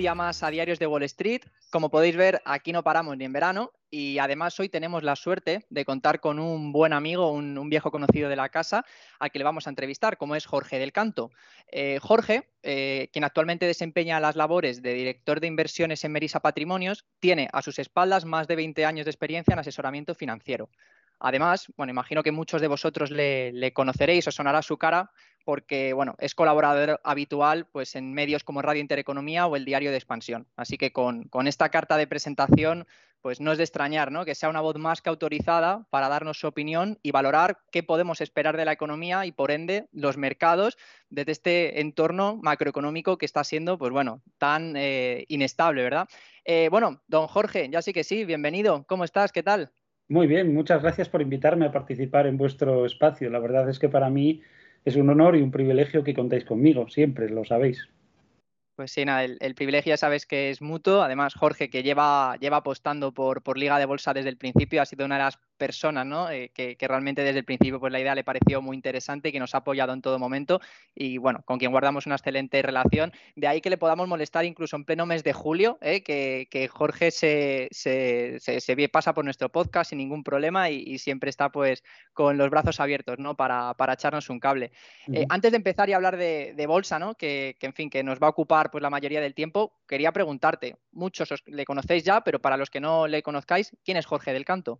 día más a Diarios de Wall Street. Como podéis ver, aquí no paramos ni en verano y además hoy tenemos la suerte de contar con un buen amigo, un, viejo conocido de la casa, al que le vamos a entrevistar, como es Jorge del Canto. Eh, Jorge, eh, quien actualmente desempeña las labores de director de inversiones en Merisa Patrimonios, tiene a sus espaldas más de 20 años de experiencia en asesoramiento financiero. Además, bueno, imagino que muchos de vosotros le, le conoceréis o sonará su cara porque bueno, es colaborador habitual pues, en medios como Radio Intereconomía o el Diario de Expansión. Así que con, esta carta de presentación, pues no es de extrañar ¿no? que sea una voz más que autorizada para darnos su opinión y valorar qué podemos esperar de la economía y por ende los mercados desde este entorno macroeconómico que está siendo pues bueno, tan eh, inestable, ¿verdad? Eh, bueno, don Jorge, ya sí que sí, bienvenido. ¿Cómo estás? ¿Qué tal? Muy bien, muchas gracias por invitarme a participar en vuestro espacio. La verdad es que para mí es un honor y un privilegio que contéis conmigo, siempre lo sabéis. Pues sí, nada, el, privilegio ya sabes que es mutuo. Además, Jorge, que lleva, lleva apostando por, por Liga de Bolsa desde el principio, ha sido una de las personas, ¿no? Eh, que, realmente desde el principio pues la idea le pareció muy interesante y que nos ha apoyado en todo momento y bueno, con quien guardamos una excelente relación. De ahí que le podamos molestar incluso en pleno mes de julio, ¿eh? que, Jorge se, se, pasa por nuestro podcast sin ningún problema y, siempre está pues con los brazos abiertos, ¿no? Para, para echarnos un cable. Eh, antes de empezar y hablar de, bolsa, ¿no? Que, en fin, que nos va a ocupar pues la mayoría del tiempo, quería preguntarte, muchos os, le conocéis ya, pero para los que no le conozcáis, ¿quién es Jorge del Canto?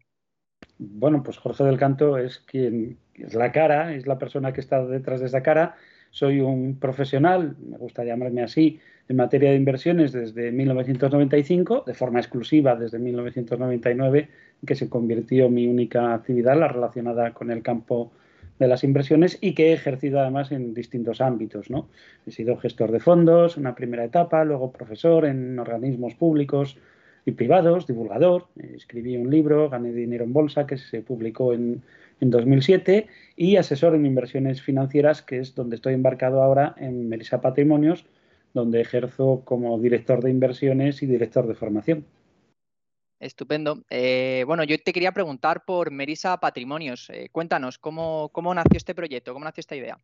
Bueno, pues Jorge del Canto es quien es la cara, es la persona que está detrás de esa cara. Soy un profesional, me gusta llamarme así, en materia de inversiones desde 1995, de forma exclusiva desde 1999, que se convirtió mi única actividad, la relacionada con el campo de las inversiones y que he ejercido además en distintos ámbitos. ¿no? He sido gestor de fondos, una primera etapa, luego profesor en organismos públicos, privados, divulgador. Escribí un libro, gané dinero en bolsa, que se publicó en, en 2007, y asesor en inversiones financieras, que es donde estoy embarcado ahora en Melissa Patrimonios, donde ejerzo como director de inversiones y director de formación. Estupendo. Eh, bueno, yo te quería preguntar por Merisa Patrimonios. Eh, cuéntanos, ¿cómo, nació este proyecto? ¿Cómo nació esta idea?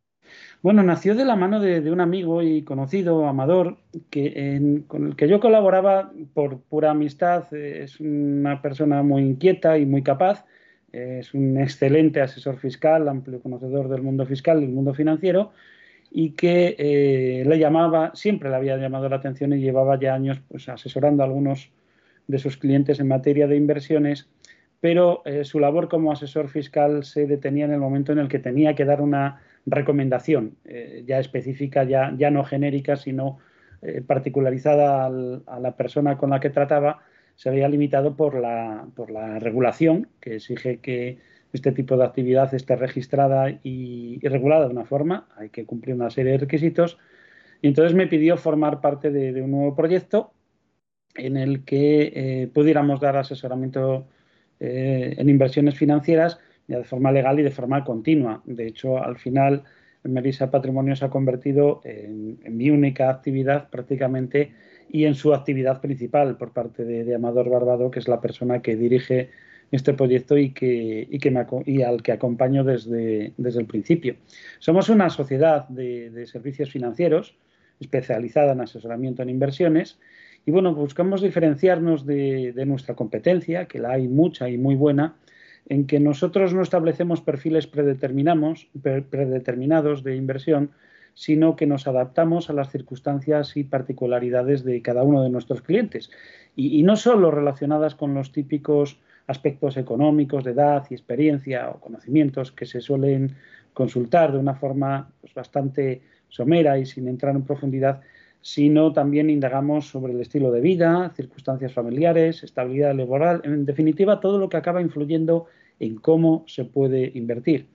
Bueno, nació de la mano de, un amigo y conocido, Amador, que, con el que yo colaboraba por pura amistad. Es una persona muy inquieta y muy capaz. Es un excelente asesor fiscal, amplio conocedor del mundo fiscal y del mundo financiero y que eh, le llamaba, siempre le había llamado la atención y llevaba ya años pues, asesorando a algunos de sus clientes en materia de inversiones, pero eh, su labor como asesor fiscal se detenía en el momento en el que tenía que dar una recomendación eh, ya específica, ya, no genérica, sino eh, particularizada a la persona con la que trataba, se había limitado por la, por la regulación que exige que este tipo de actividad esté registrada y, regulada de una forma, hay que cumplir una serie de requisitos. Y entonces me pidió formar parte de un nuevo proyecto en el que eh, pudiéramos dar asesoramiento eh, en inversiones financieras de forma legal y de forma continua. De hecho, al final, Melissa Patrimonio se ha convertido en, mi única actividad prácticamente y en su actividad principal por parte de, Amador Barbado, que es la persona que dirige este proyecto y, que, y, que me, y al que acompaño desde, desde, el principio. Somos una sociedad de servicios financieros especializada en asesoramiento en inversiones y bueno, buscamos diferenciarnos de, nuestra competencia, que la hay mucha y muy buena, en que nosotros no establecemos perfiles predeterminados de inversión, sino que nos adaptamos a las circunstancias y particularidades de cada uno de nuestros clientes. Y, no solo relacionadas con los típicos aspectos económicos de edad y experiencia o conocimientos que se suelen consultar de una forma pues, bastante somera y sin entrar en profundidad, sino también indagamos sobre el estilo de vida, circunstancias familiares, estabilidad laboral, en definitiva, todo lo que acaba influyendo en cómo se puede invertir.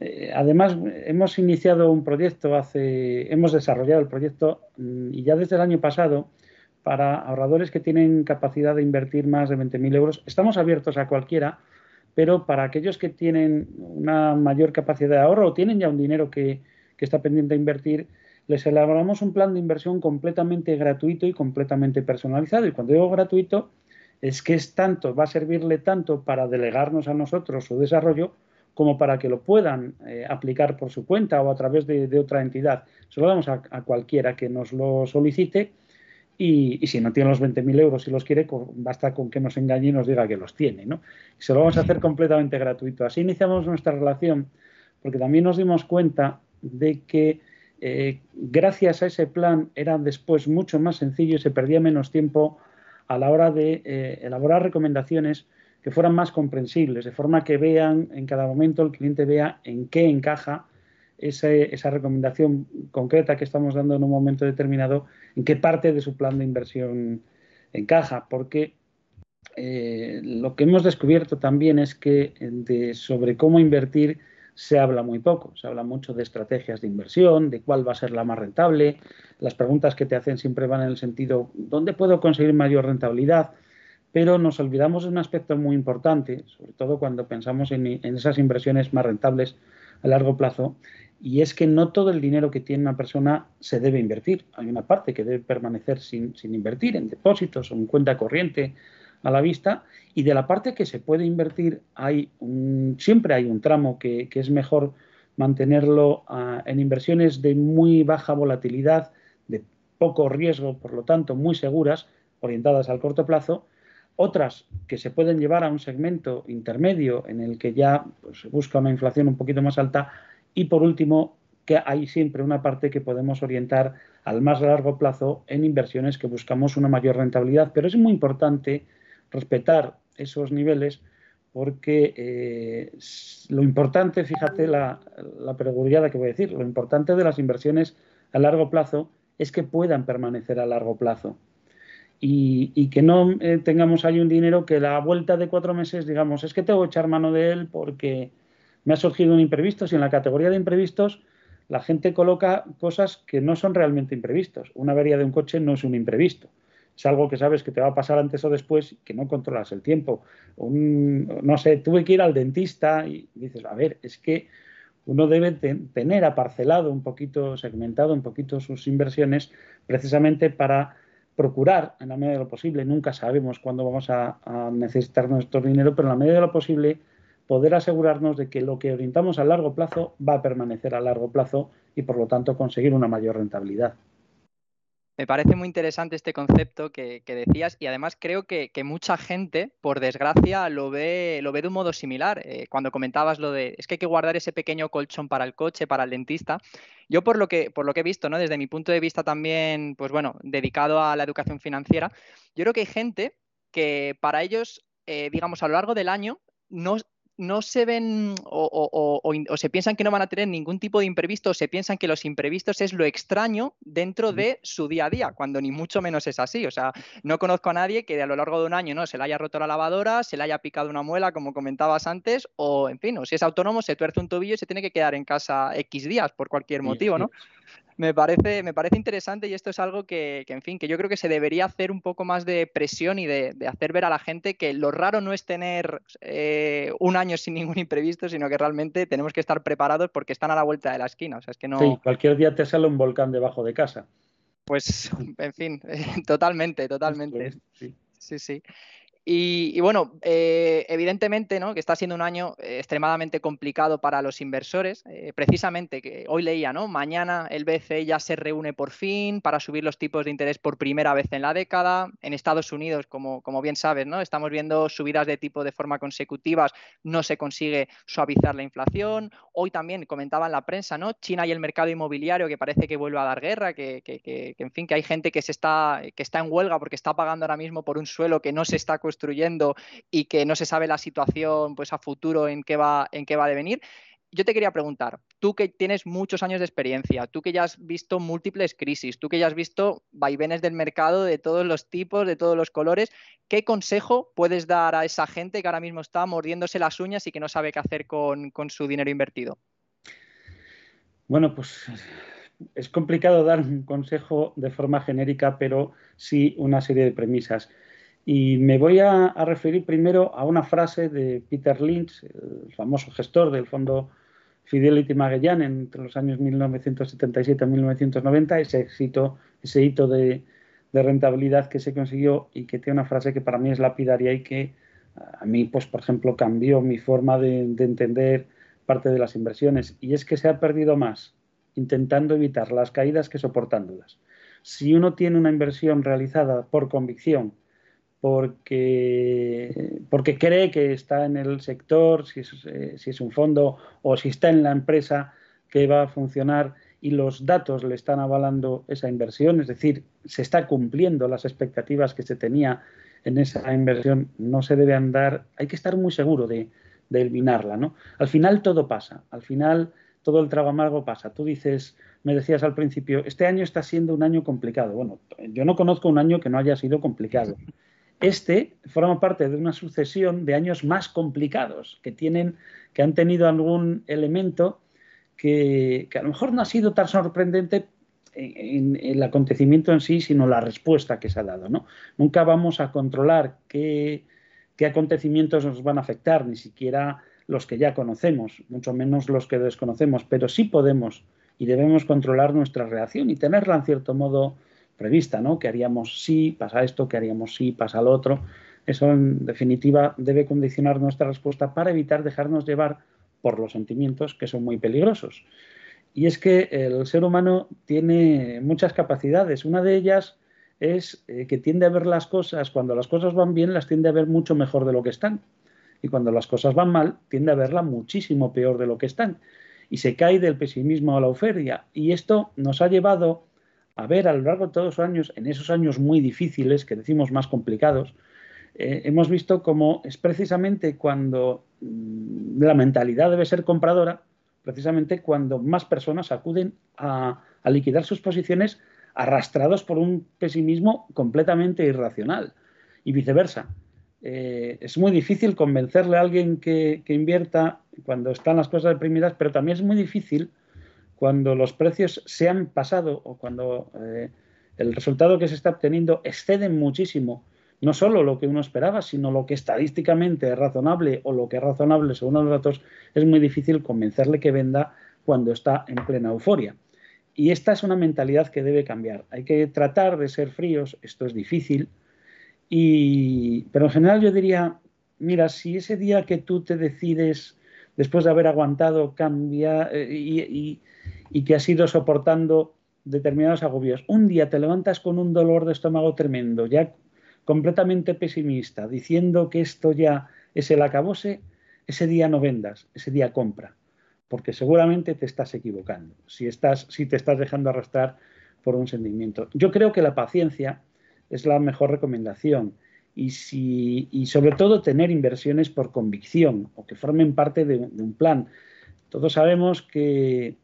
Eh, además, hemos iniciado un proyecto hace, hemos desarrollado el proyecto mm, y ya desde el año pasado para ahorradores que tienen capacidad de invertir más de 20.000 euros. Estamos abiertos a cualquiera, pero para aquellos que tienen una mayor capacidad de ahorro o tienen ya un dinero que, que está pendiente de invertir, les elaboramos un plan de inversión completamente gratuito y completamente personalizado. Y cuando digo gratuito, es que es tanto, va a servirle tanto para delegarnos a nosotros su desarrollo como para que lo puedan eh, aplicar por su cuenta o a través de, otra entidad. Se lo damos a, cualquiera que nos lo solicite y, si no tiene los 20.000 euros y los quiere, basta con que nos engañe y nos diga que los tiene. ¿no? Se lo vamos a hacer completamente gratuito. Así iniciamos nuestra relación, porque también nos dimos cuenta de que eh, gracias a ese plan era después mucho más sencillo y se perdía menos tiempo a la hora de eh, elaborar recomendaciones que fueran más comprensibles, de forma que vean en cada momento, el cliente vea en qué encaja esa recomendación concreta que estamos dando en un momento determinado, en qué parte de su plan de inversión encaja, porque eh, lo que hemos descubierto también es que sobre cómo invertir se habla muy poco, se habla mucho de estrategias de inversión, de cuál va a ser la más rentable, las preguntas que te hacen siempre van en el sentido, ¿dónde puedo conseguir mayor rentabilidad? Pero nos olvidamos de un aspecto muy importante, sobre todo cuando pensamos en esas inversiones más rentables a largo plazo, y es que no todo el dinero que tiene una persona se debe invertir. Hay una parte que debe permanecer sin, invertir en depósitos o en cuenta corriente a la vista y de la parte que se puede invertir hay siempre hay un tramo que, es mejor mantenerlo ah, en inversiones de muy baja volatilidad, de poco riesgo, por lo tanto muy seguras, orientadas al corto plazo, otras que se pueden llevar a un segmento intermedio en el que ya pues, se busca una inflación un poquito más alta y por último, que hay siempre una parte que podemos orientar al más largo plazo en inversiones que buscamos una mayor rentabilidad. Pero es muy importante respetar esos niveles porque eh, lo importante, fíjate la, la que voy a decir, lo importante de las inversiones a largo plazo es que puedan permanecer a largo plazo. Y, que no eh, tengamos ahí un dinero que la vuelta de cuatro meses digamos, es que tengo que echar mano de él porque me ha surgido un imprevisto. Si en la categoría de imprevistos la gente coloca cosas que no son realmente imprevistos. Una avería de un coche no es un imprevisto. Es algo que sabes que te va a pasar antes o después que no controlas el tiempo. no sé, tuve que ir al dentista y dices, a ver, es que uno debe tener aparcelado un poquito, segmentado un poquito sus inversiones precisamente para procurar, en la medida de lo posible, nunca sabemos cuándo vamos a, a necesitar nuestro dinero, pero en la medida de lo posible poder asegurarnos de que lo que orientamos a largo plazo va a permanecer a largo plazo y por lo tanto conseguir una mayor rentabilidad. Me parece muy interesante este concepto que, decías y además creo que, mucha gente, por desgracia, lo ve, lo ve de un modo similar. Eh, cuando comentabas lo de es que hay que guardar ese pequeño colchón para el coche, para el dentista. Yo por lo que, por lo que he visto, ¿no? desde mi punto de vista también, pues bueno, dedicado a la educación financiera, yo creo que hay gente que para ellos, eh, digamos, a lo largo del año, no, no se ven o, se piensan que no van a tener ningún tipo de imprevisto, o se piensan que los imprevistos es lo extraño dentro de su día a día, cuando ni mucho menos es así. O sea, no conozco a nadie que a lo largo de un año no se le haya roto la lavadora, se le haya picado una muela, como comentabas antes, o en fin, o si es autónomo, se tuerce un tobillo y se tiene que quedar en casa X días por cualquier motivo, ¿no? Me parece, me parece interesante y esto es algo que, en fin, que yo creo que se debería hacer un poco más de presión y de, hacer ver a la gente que lo raro no es tener eh, un año sin ningún imprevisto, sino que realmente tenemos que estar preparados porque están a la vuelta de la esquina. O sea, es que no... Sí, cualquier día te sale un volcán debajo de casa. Pues, en fin, totalmente, totalmente. sí, sí. Y, bueno, eh, evidentemente ¿no? que está siendo un año eh, extremadamente complicado para los inversores. Eh, precisamente, que hoy leía, ¿no? Mañana el BCE ya se reúne por fin para subir los tipos de interés por primera vez en la década. En Estados Unidos, como, como bien sabes, ¿no? Estamos viendo subidas de tipo de forma consecutivas, no se consigue suavizar la inflación. Hoy también comentaba en la prensa, ¿no? China y el mercado inmobiliario que parece que vuelve a dar guerra, que, que, que en fin, que hay gente que se está, que está en huelga porque está pagando ahora mismo por un suelo que no se está construyendo y que no se sabe la situación pues a futuro en qué va, en qué va a devenir. Yo te quería preguntar, tú que tienes muchos años de experiencia, tú que ya has visto múltiples crisis, tú que ya has visto vaivenes del mercado de todos los tipos, de todos los colores, ¿qué consejo puedes dar a esa gente que ahora mismo está mordiéndose las uñas y que no sabe qué hacer con, con su dinero invertido? Bueno, pues es complicado dar un consejo de forma genérica, pero sí una serie de premisas. Y me voy a, referir primero a una frase de Peter Lynch, el famoso gestor del fondo Fidelity Magellan entre los años 1977 y 1990, ese éxito, ese hito de, rentabilidad que se consiguió y que tiene una frase que para mí es lapidaria y que a mí, pues, por ejemplo, cambió mi forma de, de entender parte de las inversiones. Y es que se ha perdido más intentando evitar las caídas que soportándolas. Si uno tiene una inversión realizada por convicción, porque, porque cree que está en el sector, si es, eh, si es un fondo o si está en la empresa que va a funcionar y los datos le están avalando esa inversión, es decir, se está cumpliendo las expectativas que se tenía en esa inversión, no se debe andar, hay que estar muy seguro de, de eliminarla, ¿no? Al final todo pasa, al final todo el trago amargo pasa. Tú dices, me decías al principio, este año está siendo un año complicado. Bueno, yo no conozco un año que no haya sido complicado. Este forma parte de una sucesión de años más complicados que tienen, que han tenido algún elemento que, a lo mejor no ha sido tan sorprendente en, el acontecimiento en sí, sino la respuesta que se ha dado. ¿no? Nunca vamos a controlar qué, qué acontecimientos nos van a afectar, ni siquiera los que ya conocemos, mucho menos los que desconocemos, pero sí podemos y debemos controlar nuestra reacción y tenerla en cierto modo prevista, ¿no? Que haríamos si pasa esto, que haríamos si pasa lo otro. Eso, en definitiva, debe condicionar nuestra respuesta para evitar dejarnos llevar por los sentimientos que son muy peligrosos. Y es que el ser humano tiene muchas capacidades. Una de ellas es eh, que tiende a ver las cosas, cuando las cosas van bien, las tiende a ver mucho mejor de lo que están. Y cuando las cosas van mal, tiende a verla muchísimo peor de lo que están. Y se cae del pesimismo a la oferia. Y esto nos ha llevado a ver a lo largo de todos los años, en esos años muy difíciles, que decimos más complicados, eh, hemos visto cómo es precisamente cuando mm, la mentalidad debe ser compradora, precisamente cuando más personas acuden a, liquidar sus posiciones arrastrados por un pesimismo completamente irracional y viceversa. Eh, es muy difícil convencerle a alguien que, que, invierta cuando están las cosas deprimidas, pero también es muy difícil cuando los precios se han pasado o cuando eh, el resultado que se está obteniendo excede muchísimo no solo lo que uno esperaba, sino lo que estadísticamente es razonable o lo que es razonable según los datos, es muy difícil convencerle que venda cuando está en plena euforia. Y esta es una mentalidad que debe cambiar. Hay que tratar de ser fríos, esto es difícil, y, pero en general yo diría, mira, si ese día que tú te decides, después de haber aguantado, cambia eh, y, y que has ido soportando determinados agobios. Un día te levantas con un dolor de estómago tremendo, ya completamente pesimista, diciendo que esto ya es el acabose, ese día no vendas, ese día compra, porque seguramente te estás equivocando, si, estás, si te estás dejando arrastrar por un sentimiento. Yo creo que la paciencia es la mejor recomendación y, si, y sobre todo tener inversiones por convicción o que formen parte de un plan. Todos sabemos que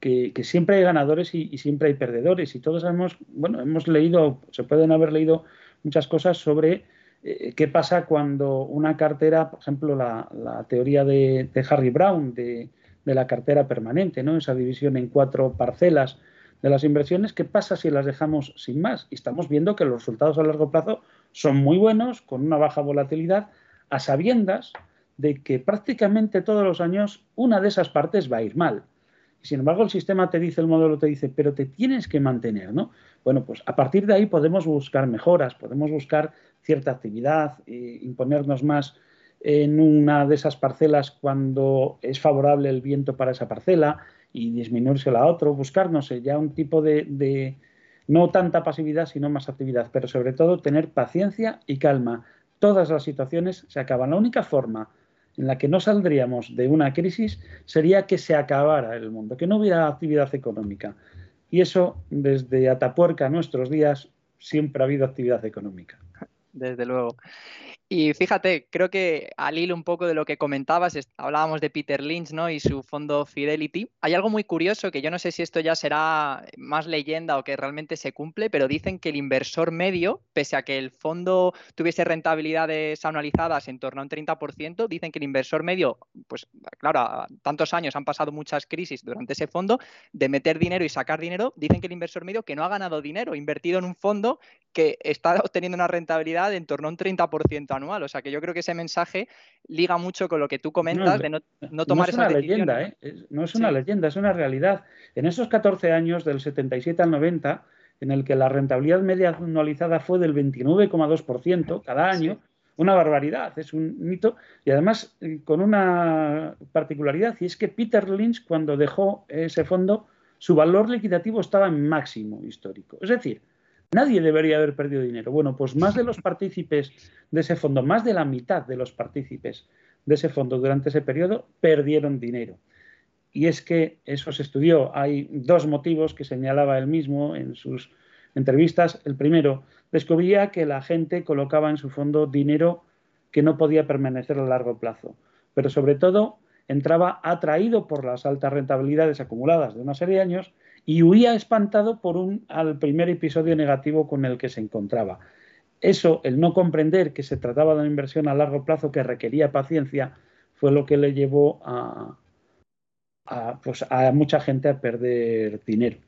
que, siempre hay ganadores y, siempre hay perdedores. Y todos sabemos, bueno, hemos leído, se pueden haber leído muchas cosas sobre eh, qué pasa cuando una cartera, por ejemplo, la, teoría de, Harry Brown, de, la cartera permanente, ¿no? esa división en cuatro parcelas de las inversiones, ¿qué pasa si las dejamos sin más? Y estamos viendo que los resultados a largo plazo son muy buenos, con una baja volatilidad, a sabiendas de que prácticamente todos los años una de esas partes va a ir mal. Sin embargo, el sistema te dice, el modelo te dice, pero te tienes que mantener, ¿no? Bueno, pues a partir de ahí podemos buscar mejoras, podemos buscar cierta actividad, eh, imponernos más en una de esas parcelas cuando es favorable el viento para esa parcela y disminuirse la otra, buscar, no sé, ya un tipo de, de no tanta pasividad, sino más actividad, pero sobre todo tener paciencia y calma. Todas las situaciones se acaban. La única forma en la que no saldríamos de una crisis sería que se acabara el mundo, que no hubiera actividad económica. Y eso, desde Atapuerca a nuestros días, siempre ha habido actividad económica. Desde luego. Y fíjate, creo que al hilo un poco de lo que comentabas, hablábamos de Peter Lynch ¿no? y su fondo Fidelity. Hay algo muy curioso que yo no sé si esto ya será más leyenda o que realmente se cumple, pero dicen que el inversor medio, pese a que el fondo tuviese rentabilidades anualizadas en torno a un 30%, dicen que el inversor medio, pues claro, tantos años han pasado muchas crisis durante ese fondo, de meter dinero y sacar dinero, dicen que el inversor medio que no ha ganado dinero, invertido en un fondo que está obteniendo una rentabilidad en torno a un 30% anual. O sea que yo creo que ese mensaje liga mucho con lo que tú comentas de no, tomar no es una leyenda, ¿eh? no es una leyenda, es una realidad. En esos 14 años, del 77 al 90, en el que la rentabilidad media anualizada fue del 29,2% cada año, una barbaridad, es un mito, y además eh, con una particularidad, y es que Peter Lynch, cuando dejó ese fondo, su valor liquidativo estaba en máximo histórico. Es decir, nadie debería haber perdido dinero. Bueno, pues más de los partícipes de ese fondo, más de la mitad de los partícipes de ese fondo durante ese periodo perdieron dinero. Y es que eso se estudió. Hay dos motivos que señalaba él mismo en sus entrevistas. El primero, descubría que la gente colocaba en su fondo dinero que no podía permanecer a largo plazo, pero sobre todo entraba atraído por las altas rentabilidades acumuladas de una serie de años y huía espantado por un al primer episodio negativo con el que se encontraba. Eso, el no comprender que se trataba de una inversión a largo plazo que requería paciencia, fue lo que le llevó a, pues, a mucha gente a perder dinero.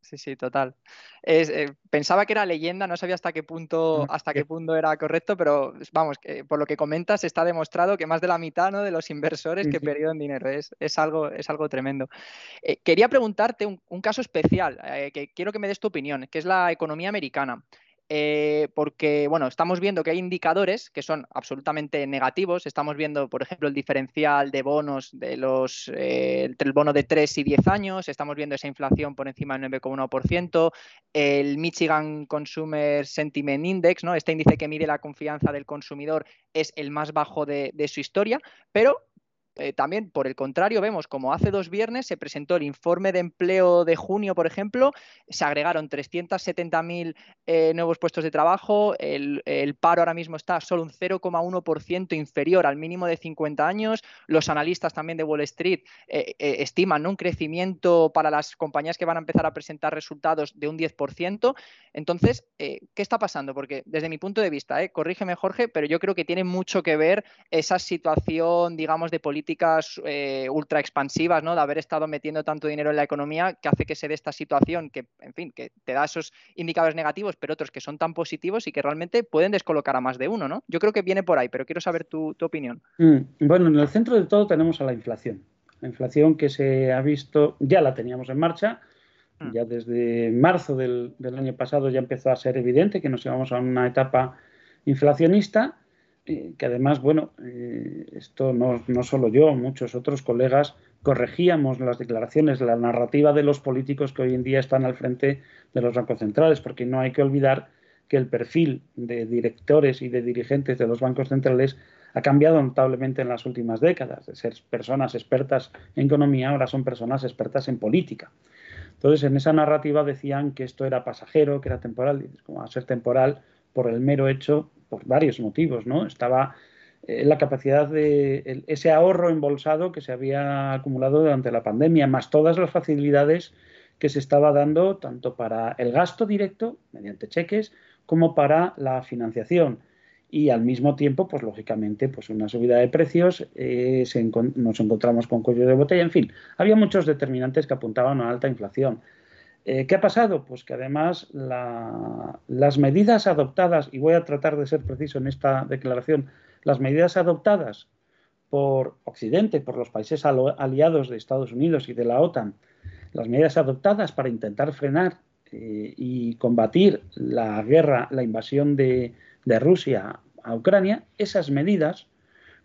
Sí, sí, total. Eh, pensaba que era leyenda, no sabía hasta qué punto, hasta qué punto era correcto, pero vamos, por lo que comentas está demostrado que más de la mitad ¿no? de los inversores que perdieron dinero. Es, es, algo, es algo tremendo. Eh, quería preguntarte un, caso especial, eh, que quiero que me des tu opinión, que es la economía americana. Eh, porque bueno, estamos viendo que hay indicadores que son absolutamente negativos. Estamos viendo, por ejemplo, el diferencial de bonos de los, eh, entre el bono de 3 y 10 años. Estamos viendo esa inflación por encima del 9,1%. El Michigan Consumer Sentiment Index, ¿no? este índice que mide la confianza del consumidor, es el más bajo de, de su historia. Pero eh, también, por el contrario, vemos como hace dos viernes se presentó el informe de empleo de junio, por ejemplo, se agregaron 370.000 eh, nuevos puestos de trabajo, el, paro ahora mismo está solo un 0,1% inferior al mínimo de 50 años, los analistas también de Wall Street eh, estiman un crecimiento para las compañías que van a empezar a presentar resultados de un 10%. Entonces, ¿qué está pasando? Porque desde mi punto de vista, corrígeme Jorge, pero yo creo que tiene mucho que ver esa situación, digamos, de política eh, ultra expansivas, ¿no? De haber estado metiendo tanto dinero en la economía que hace que se dé esta situación que, en fin, que te da esos indicadores negativos, pero otros que son tan positivos y que realmente pueden descolocar a más de uno, ¿no? Yo creo que viene por ahí, pero quiero saber tu, opinión. Mm, bueno, en el centro de todo tenemos a la inflación. La inflación que se ha visto, ya la teníamos en marcha, mm. ya desde marzo del, del, año pasado ya empezó a ser evidente que nos íbamos a una etapa inflacionista que además, bueno, eh, esto no, no, solo yo, muchos otros colegas corregíamos las declaraciones, la narrativa de los políticos que hoy en día están al frente de los bancos centrales, porque no hay que olvidar que el perfil de directores y de dirigentes de los bancos centrales ha cambiado notablemente en las últimas décadas. De ser personas expertas en economía, ahora son personas expertas en política. Entonces, en esa narrativa decían que esto era pasajero, que era temporal, y como a ser temporal por el mero hecho por varios motivos, ¿no? Estaba eh, la capacidad de ese ahorro embolsado que se había acumulado durante la pandemia, más todas las facilidades que se estaba dando tanto para el gasto directo mediante cheques como para la financiación y al mismo tiempo, pues lógicamente, pues una subida de precios, eh, nos encontramos con cuello de botella, en fin, había muchos determinantes que apuntaban a una alta inflación. Eh, ¿Qué ha pasado? Pues que además las medidas adoptadas, y voy a tratar de ser preciso en esta declaración, las medidas adoptadas por Occidente, por los países aliados de Estados Unidos y de la OTAN, las medidas adoptadas para intentar frenar eh, y combatir la guerra, la invasión de, de, Rusia a Ucrania, esas medidas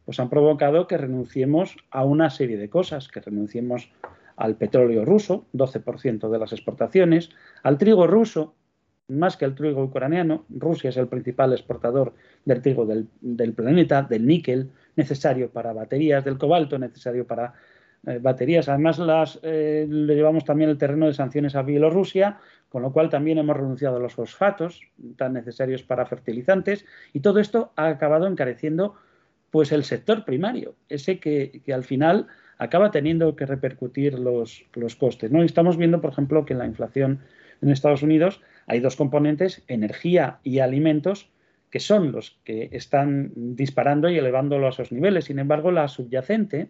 pues han provocado que renunciemos a una serie de cosas, que renunciemos al petróleo ruso, 12% de las exportaciones, al trigo ruso, más que al trigo ucraniano, Rusia es el principal exportador del trigo del, planeta, del níquel, necesario para baterías, del cobalto, necesario para eh, baterías. Además, las, eh, le llevamos también el terreno de sanciones a Bielorrusia, con lo cual también hemos renunciado a los fosfatos tan necesarios para fertilizantes, y todo esto ha acabado encareciendo pues el sector primario, ese que al final acaba teniendo que repercutir los, los costes. ¿no? estamos viendo, por ejemplo, que en la inflación en Estados Unidos hay dos componentes, energía y alimentos, que son los que están disparando y elevándolo a esos niveles. Sin embargo, la subyacente,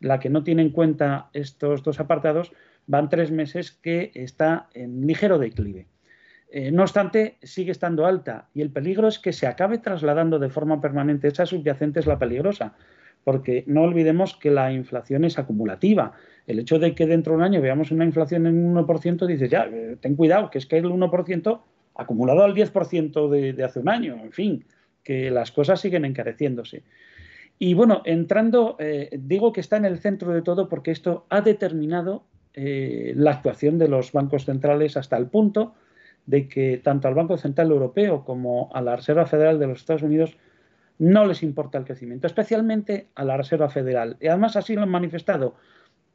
la que no tiene en cuenta estos dos apartados, van tres meses que está en ligero declive. Eh, no obstante, sigue estando alta y el peligro es que se acabe trasladando de forma permanente. Esa subyacente es la peligrosa, porque no olvidemos que la inflación es acumulativa. El hecho de que dentro de un año veamos una inflación en un 1%, dices, ya, eh, ten cuidado, que es que el 1% acumulado al 10% de, hace un año, en fin, que las cosas siguen encareciéndose. Y bueno, entrando, eh, digo que está en el centro de todo porque esto ha determinado eh, la actuación de los bancos centrales hasta el punto de que tanto al Banco Central Europeo como a la Reserva Federal de los Estados Unidos no les importa el crecimiento, especialmente a la Reserva Federal. Y además así lo han manifestado.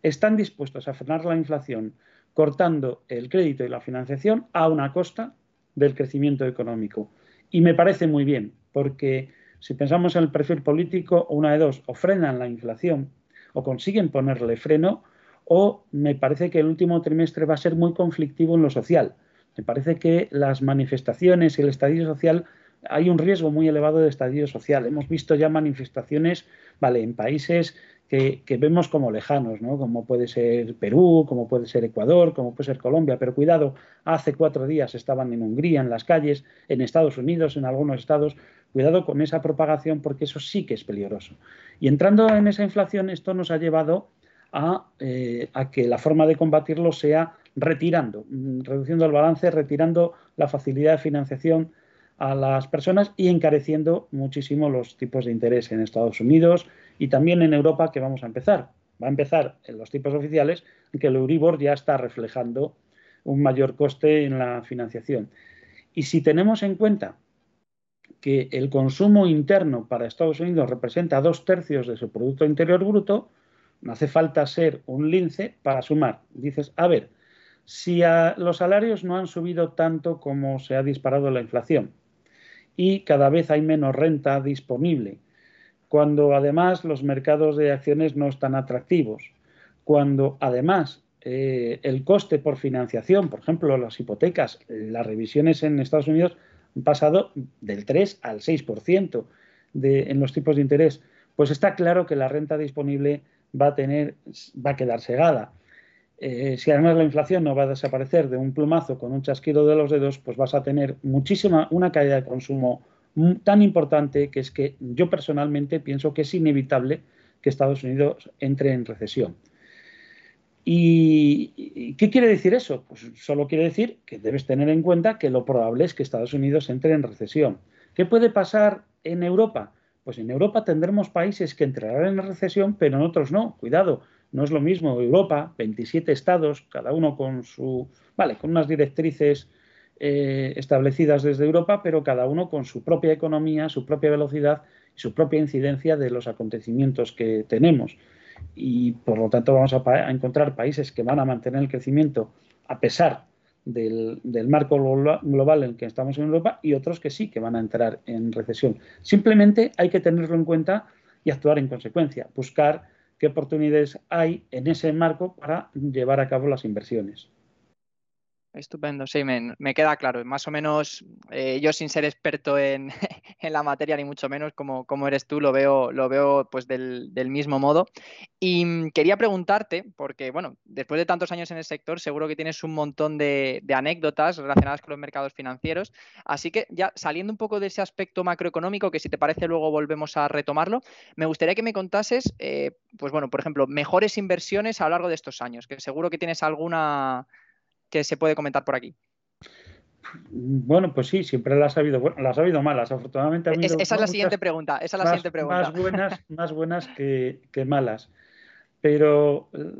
Están dispuestos a frenar la inflación cortando el crédito y la financiación a una costa del crecimiento económico. Y me parece muy bien, porque si pensamos en el perfil político, una de dos, o frenan la inflación o consiguen ponerle freno, o me parece que el último trimestre va a ser muy conflictivo en lo social. Me parece que las manifestaciones y el estadio social hay un riesgo muy elevado de estadio social. Hemos visto ya manifestaciones, vale, en países que, vemos como lejanos, ¿no? Como puede ser Perú, como puede ser Ecuador, como puede ser Colombia. Pero cuidado, hace cuatro días estaban en Hungría, en las calles, en Estados Unidos, en algunos estados. Cuidado con esa propagación porque eso sí que es peligroso. Y entrando en esa inflación, esto nos ha llevado a, eh, a que la forma de combatirlo sea retirando, mm, reduciendo el balance, retirando la facilidad de financiación a las personas y encareciendo muchísimo los tipos de interés en Estados Unidos y también en Europa que vamos a empezar. Va a empezar en los tipos oficiales, que el Euribor ya está reflejando un mayor coste en la financiación. Y si tenemos en cuenta que el consumo interno para Estados Unidos representa dos tercios de su Producto Interior Bruto, no hace falta ser un lince para sumar. Dices, a ver, si los salarios no han subido tanto como se ha disparado la inflación y cada vez hay menos renta disponible, cuando además los mercados de acciones no están atractivos, cuando además eh, el coste por financiación, por ejemplo, las hipotecas, las revisiones en Estados Unidos han pasado del 3 al 6% de, en los tipos de interés, pues está claro que la renta disponible va a tener, va a quedar segada. Eh, si además la inflación no va a desaparecer de un plumazo con un chasquido de los dedos, pues vas a tener muchísima, una caída de consumo tan importante que es que yo personalmente pienso que es inevitable que Estados Unidos entre en recesión. ¿Y qué quiere decir eso? Pues solo quiere decir que debes tener en cuenta que lo probable es que Estados Unidos entre en recesión. ¿Qué puede pasar en Europa? Pues en Europa tendremos países que entrarán en recesión, pero en otros no. Cuidado, no es lo mismo Europa, 27 estados, cada uno con su, vale, con unas directrices eh, establecidas desde Europa, pero cada uno con su propia economía, su propia velocidad y su propia incidencia de los acontecimientos que tenemos. Y por lo tanto vamos a, a encontrar países que van a mantener el crecimiento a pesar del, marco global en el que estamos en Europa y otros que sí que van a entrar en recesión. Simplemente hay que tenerlo en cuenta y actuar en consecuencia, buscar qué oportunidades hay en ese marco para llevar a cabo las inversiones. Estupendo, sí, me, queda claro. Más o menos, eh, yo sin ser experto en, la materia, ni mucho menos como, como, eres tú, lo veo, lo veo pues del, mismo modo. Y mm, quería preguntarte, porque bueno, después de tantos años en el sector, seguro que tienes un montón de, anécdotas relacionadas con los mercados financieros. Así que ya saliendo un poco de ese aspecto macroeconómico, que si te parece luego volvemos a retomarlo, me gustaría que me contases, eh, pues bueno, por ejemplo, mejores inversiones a lo largo de estos años, que seguro que tienes alguna que se puede comentar por aquí? Bueno, pues sí, siempre las ha habido, las ha habido malas. Afortunadamente esa es la siguiente pregunta. Esa es la más, siguiente pregunta. Más buenas, más buenas que, malas. Pero eh,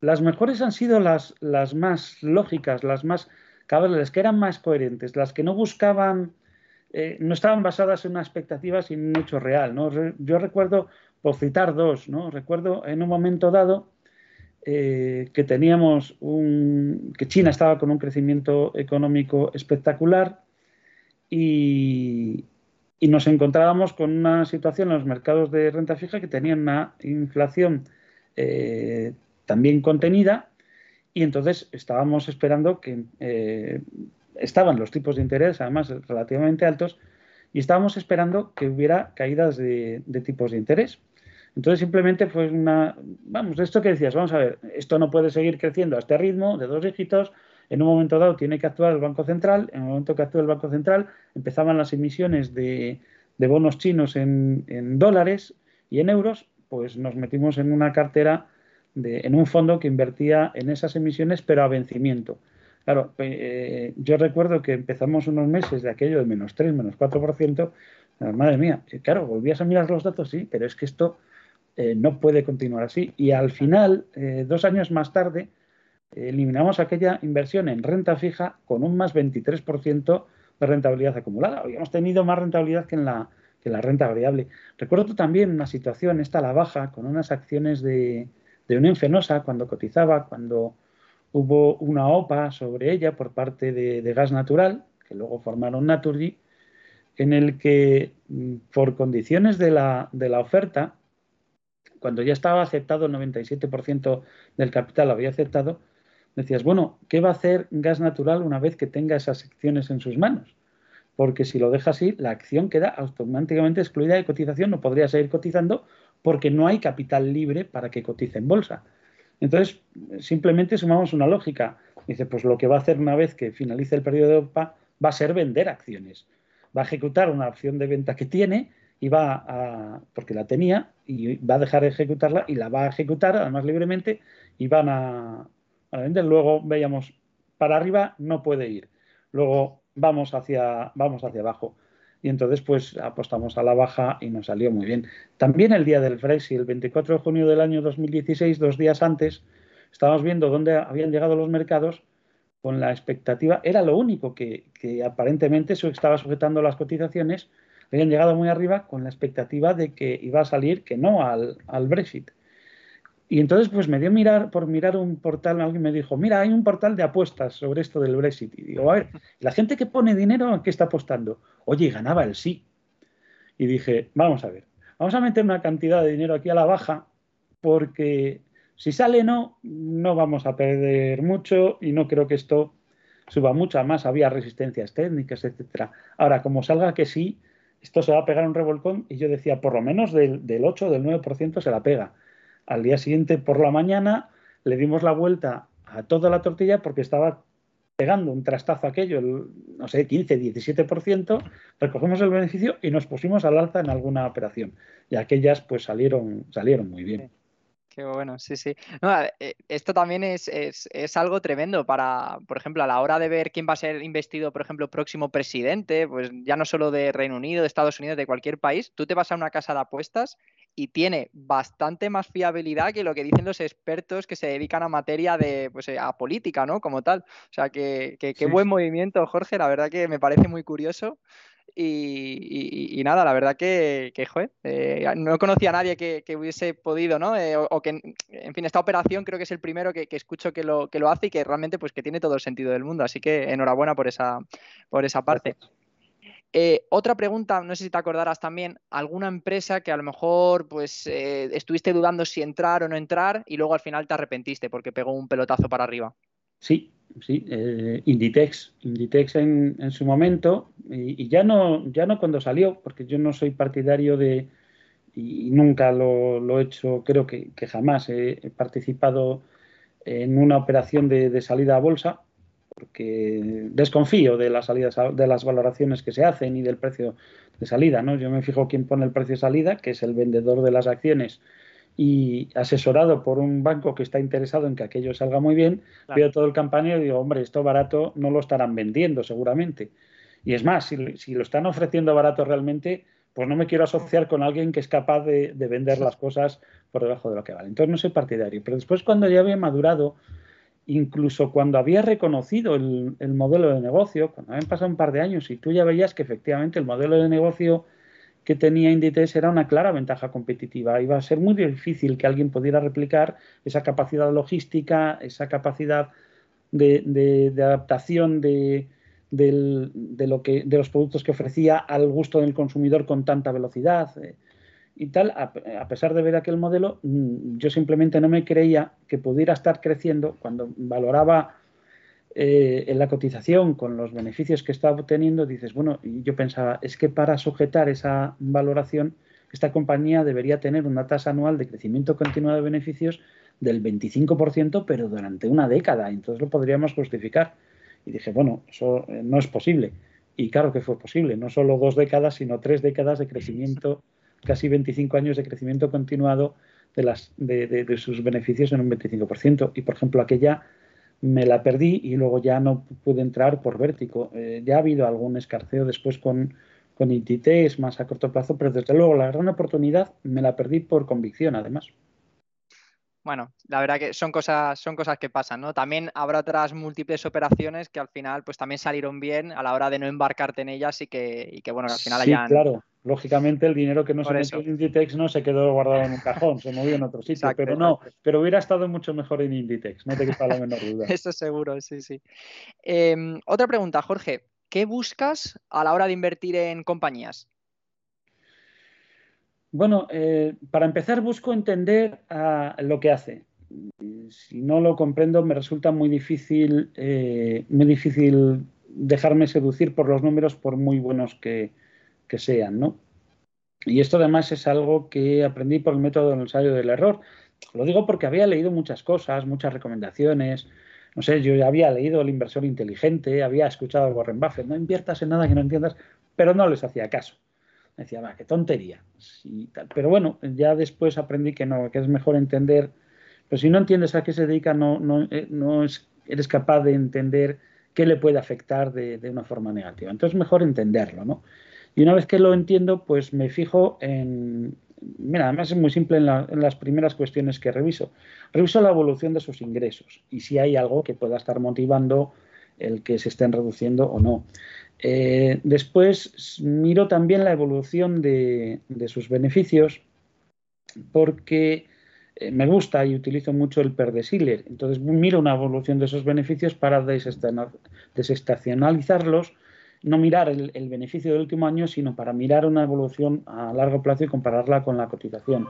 las mejores han sido las, las más lógicas, las más cables, que eran más coherentes, las que no buscaban, eh, no estaban basadas en una expectativa sin un hecho real. ¿no? Yo recuerdo, por citar dos, ¿no? recuerdo en un momento dado eh, que teníamos un, que China estaba con un crecimiento económico espectacular y, nos encontrábamos con una situación en los mercados de renta fija que tenían una inflación eh, también contenida y entonces estábamos esperando que eh, estaban los tipos de interés además relativamente altos y estábamos esperando que hubiera caídas de tipos de interés. Entonces simplemente fue una, vamos, esto que decías, vamos a ver, esto no puede seguir creciendo a este ritmo de dos dígitos, en un momento dado tiene que actuar el Banco Central, en el momento que actúa el Banco Central empezaban las emisiones de, bonos chinos en, dólares y en euros, pues nos metimos en una cartera, de, en un fondo que invertía en esas emisiones pero a vencimiento. Claro, eh, yo recuerdo que empezamos unos meses de aquello de menos 3, menos 4%, madre mía, claro, volvías a mirar los datos, sí, pero es que esto eh, no puede continuar así. Y al final, eh, dos años más tarde, eliminamos aquella inversión en renta fija con un más 23% de rentabilidad acumulada. Habíamos tenido más rentabilidad que en la, que la renta variable. Recuerdo también una situación, esta a la baja, con unas acciones de, de Unión Fenosa cuando cotizaba, cuando hubo una OPA sobre ella por parte de, Gas Natural, que luego formaron Naturgy, en el que mm, por condiciones de la, de la oferta, cuando ya estaba aceptado el 97% del capital había aceptado, decías, bueno, ¿qué va a hacer Gas Natural una vez que tenga esas acciones en sus manos? Porque si lo deja así, la acción queda automáticamente excluida de cotización, no podría seguir cotizando porque no hay capital libre para que cotice en bolsa. Entonces, simplemente sumamos una lógica. Dice, pues lo que va a hacer una vez que finalice el periodo de OPA va a ser vender acciones. Va a ejecutar una opción de venta que tiene y va a, porque la tenía, y va a dejar de ejecutarla y la va a ejecutar además libremente y van a, vender. Luego veíamos, para arriba no puede ir. Luego vamos hacia, vamos hacia abajo y entonces pues apostamos a la baja y nos salió muy bien. También el día del Brexit, el 24 de junio del año 2016, dos días antes, estábamos viendo dónde habían llegado los mercados con la expectativa, era lo único que, que aparentemente estaba sujetando las cotizaciones, habían llegado muy arriba con la expectativa de que iba a salir que no al, al Brexit. Y entonces, pues me dio mirar por mirar un portal, alguien me dijo, mira, hay un portal de apuestas sobre esto del Brexit. Y digo, a ver, la gente que pone dinero, ¿a qué está apostando? Oye, ganaba el sí. Y dije, vamos a ver, vamos a meter una cantidad de dinero aquí a la baja, porque si sale no, no vamos a perder mucho y no creo que esto suba mucho. más había resistencias técnicas, etcétera. Ahora, como salga que sí, esto se va a pegar un revolcón y yo decía, por lo menos del, del 8 o del 9% se la pega al día siguiente por la mañana le dimos la vuelta a toda la tortilla porque estaba pegando un trastazo aquello, no sé, 15, 17%, recogemos el beneficio y nos pusimos al alza en alguna operación. Y aquellas pues salieron, salieron muy bien. Qué bueno, sí, sí. Eh, esto también es, es, algo tremendo para, por ejemplo, a la hora de ver quién va a ser investido, por ejemplo, próximo presidente, pues ya no solo de Reino Unido, de Estados Unidos, de cualquier país, tú te vas a una casa de apuestas y tiene bastante más fiabilidad que lo que dicen los expertos que se dedican a materia de, pues, eh, a política, ¿no? Como tal. O sea, que, qué buen movimiento, Jorge, la verdad que me parece muy curioso. Y, nada, la verdad que, que eh, no conocía a nadie que, hubiese podido, ¿no? Eh, o, que, en fin, esta operación creo que es el primero que, escucho que lo, que lo hace y que realmente pues que tiene todo el sentido del mundo. Así que enhorabuena por esa, por esa parte. Eh, otra pregunta, no sé si te acordarás también, alguna empresa que a lo mejor pues estuviste dudando si entrar o no entrar y luego al final te arrepentiste porque pegó un pelotazo para arriba. Sí, sí, eh, Inditex, Inditex en, su momento y, ya no ya no cuando salió, porque yo no soy partidario de y nunca lo, he hecho, creo que, jamás he, participado en una operación de salida a bolsa porque desconfío de las salidas, de las valoraciones que se hacen y del precio de salida, ¿no? Yo me fijo quién pone el precio de salida, que es el vendedor de las acciones y asesorado por un banco que está interesado en que aquello salga muy bien, veo todo el campaña y digo, hombre, esto barato no lo estarán vendiendo seguramente. Y es más, si, lo están ofreciendo barato realmente, pues no me quiero asociar con alguien que es capaz de, de vender las cosas por debajo de lo que vale. Entonces no soy partidario. Pero después cuando ya había madurado incluso cuando había reconocido el, modelo de negocio, cuando habían pasado un par de años y tú ya veías que efectivamente el modelo de negocio que tenía Inditex era una clara ventaja competitiva. Iba a ser muy difícil que alguien pudiera replicar esa capacidad logística, esa capacidad de, adaptación de, lo que, de los productos que ofrecía al gusto del consumidor con tanta velocidad. Eh, y tal, a, pesar de ver aquel modelo, mm, yo simplemente no me creía que pudiera estar creciendo cuando valoraba eh, en la cotización con los beneficios que estaba obteniendo, dices, bueno, yo pensaba, es que para sujetar esa valoración, esta compañía debería tener una tasa anual de crecimiento continuado de beneficios del 25%, pero durante una década, entonces lo podríamos justificar. Y dije, bueno, eso eh, no es posible. Y claro que fue posible, no solo dos décadas, sino tres décadas de crecimiento casi 25 años de crecimiento continuado de, las, de, sus beneficios en un 25%. Y, por ejemplo, aquella me la perdí y luego ya no pude entrar por vértigo. Eh, ya ha habido algún escarceo después con, con es más a corto plazo, pero desde luego la gran oportunidad me la perdí por convicción, además. Bueno, la verdad que son cosas, son cosas que pasan, ¿no? También habrá otras múltiples operaciones que al final, pues también salieron bien a la hora de no embarcarte en ellas y que, y que bueno, al final sí, claro. Lógicamente el dinero que no se metió en Inditex no se quedó guardado en un cajón, se movió en otro sitio, pero no, pero hubiera estado mucho mejor en Inditex, no te quepa la menor duda. Eso seguro, sí, sí. Em, otra pregunta, Jorge, ¿qué buscas a la hora de invertir en compañías? Bueno, eh, para empezar busco entender lo que hace. Si no lo comprendo, me resulta muy difícil, eh, muy difícil dejarme seducir por los números, por muy buenos que, sean, ¿no? Y esto además es algo que aprendí por el método del ensayo del error. Lo digo porque había leído muchas cosas, muchas recomendaciones. No sé, yo ya había leído El inversor inteligente, había escuchado a Warren Buffett, no inviertas en nada que no entiendas, pero no les hacía caso decía, va, qué tontería. Pero bueno, ya después aprendí que no, que es mejor entender. Pero si no entiendes a qué se dedica, no, no, eh, no es, eres capaz de entender qué le puede afectar de, una forma negativa. Entonces, mejor entenderlo, ¿no? Y una vez que lo entiendo, pues me fijo en. Mira, además es muy simple en, en, las primeras cuestiones que reviso. Reviso la evolución de sus ingresos y si hay algo que pueda estar motivando el que se estén reduciendo o no. Eh, después miro también la evolución de, sus beneficios porque eh, me gusta y utilizo mucho el PER de Siller. Entonces miro una evolución de esos beneficios para desestacionalizarlos, no mirar el, beneficio del último año, sino para mirar una evolución a largo plazo y compararla con la cotización.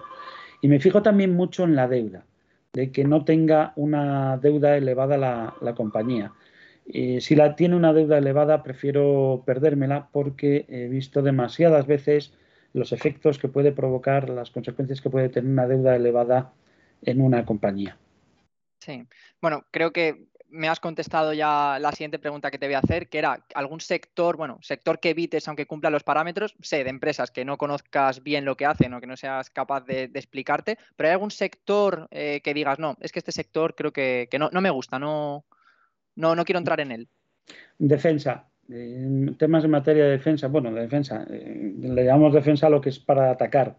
Y me fijo también mucho en la deuda, de que no tenga una deuda elevada la compañía. Eh, si la tiene una deuda elevada, prefiero perdérmela porque he visto demasiadas veces los efectos que puede provocar, las consecuencias que puede tener una deuda elevada en una compañía. Sí, bueno, creo que me has contestado ya la siguiente pregunta que te voy a hacer, que era algún sector, bueno, sector que evites aunque cumpla los parámetros, sé, de empresas que no conozcas bien lo que hacen o que no seas capaz de, explicarte, pero hay algún sector eh, que digas, no, es que este sector creo que, no, no me gusta, no, no, no quiero entrar en él. Defensa. temas de materia de defensa, bueno, de defensa, eh, le llamamos defensa a lo que es para atacar.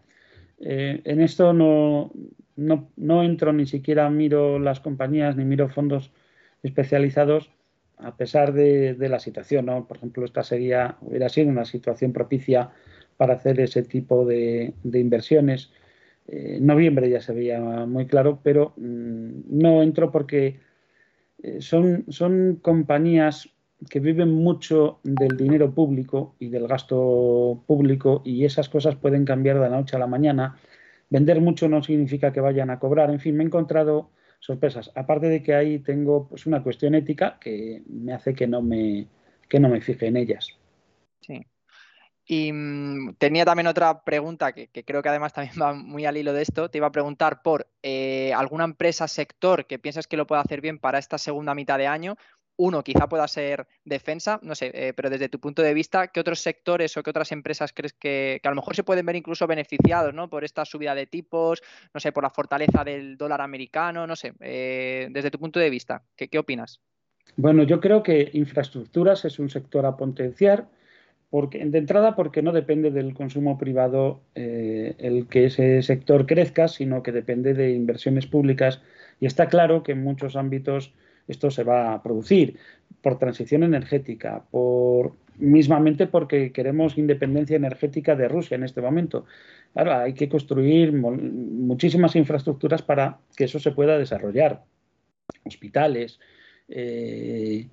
Eh, en esto no, no, entro ni siquiera miro las compañías ni miro fondos especializados a pesar de, la situación. ¿no? Por ejemplo, esta sería, hubiera sido una situación propicia para hacer ese tipo de, inversiones. Eh, noviembre ya se veía muy claro, pero mm, no entro porque eh, son, son compañías que viven mucho del dinero público y del gasto público y esas cosas pueden cambiar de la noche a la mañana. Vender mucho no significa que vayan a cobrar. En fin, me he encontrado sorpresas. Aparte de que ahí tengo pues, una cuestión ética que me hace que no me, que no me fije en ellas. Y mm, tenía también otra pregunta que, creo que además también va muy al hilo de esto. Te iba a preguntar por eh, alguna empresa, sector que piensas que lo pueda hacer bien para esta segunda mitad de año. Uno, quizá pueda ser defensa, no sé, eh, pero desde tu punto de vista, ¿qué otros sectores o qué otras empresas crees que, a lo mejor se pueden ver incluso beneficiados ¿no? por esta subida de tipos, no sé, por la fortaleza del dólar americano, no sé, eh, desde tu punto de vista, ¿qué, ¿qué opinas? Bueno, yo creo que infraestructuras es un sector a potenciar porque, de entrada porque no depende del consumo privado eh, el que ese sector crezca, sino que depende de inversiones públicas y está claro que en muchos ámbitos esto se va a producir por transición energética, por mismamente porque queremos independencia energética de Rusia en este momento. Claro, hay que construir muchísimas infraestructuras para que eso se pueda desarrollar. Hospitales, eh,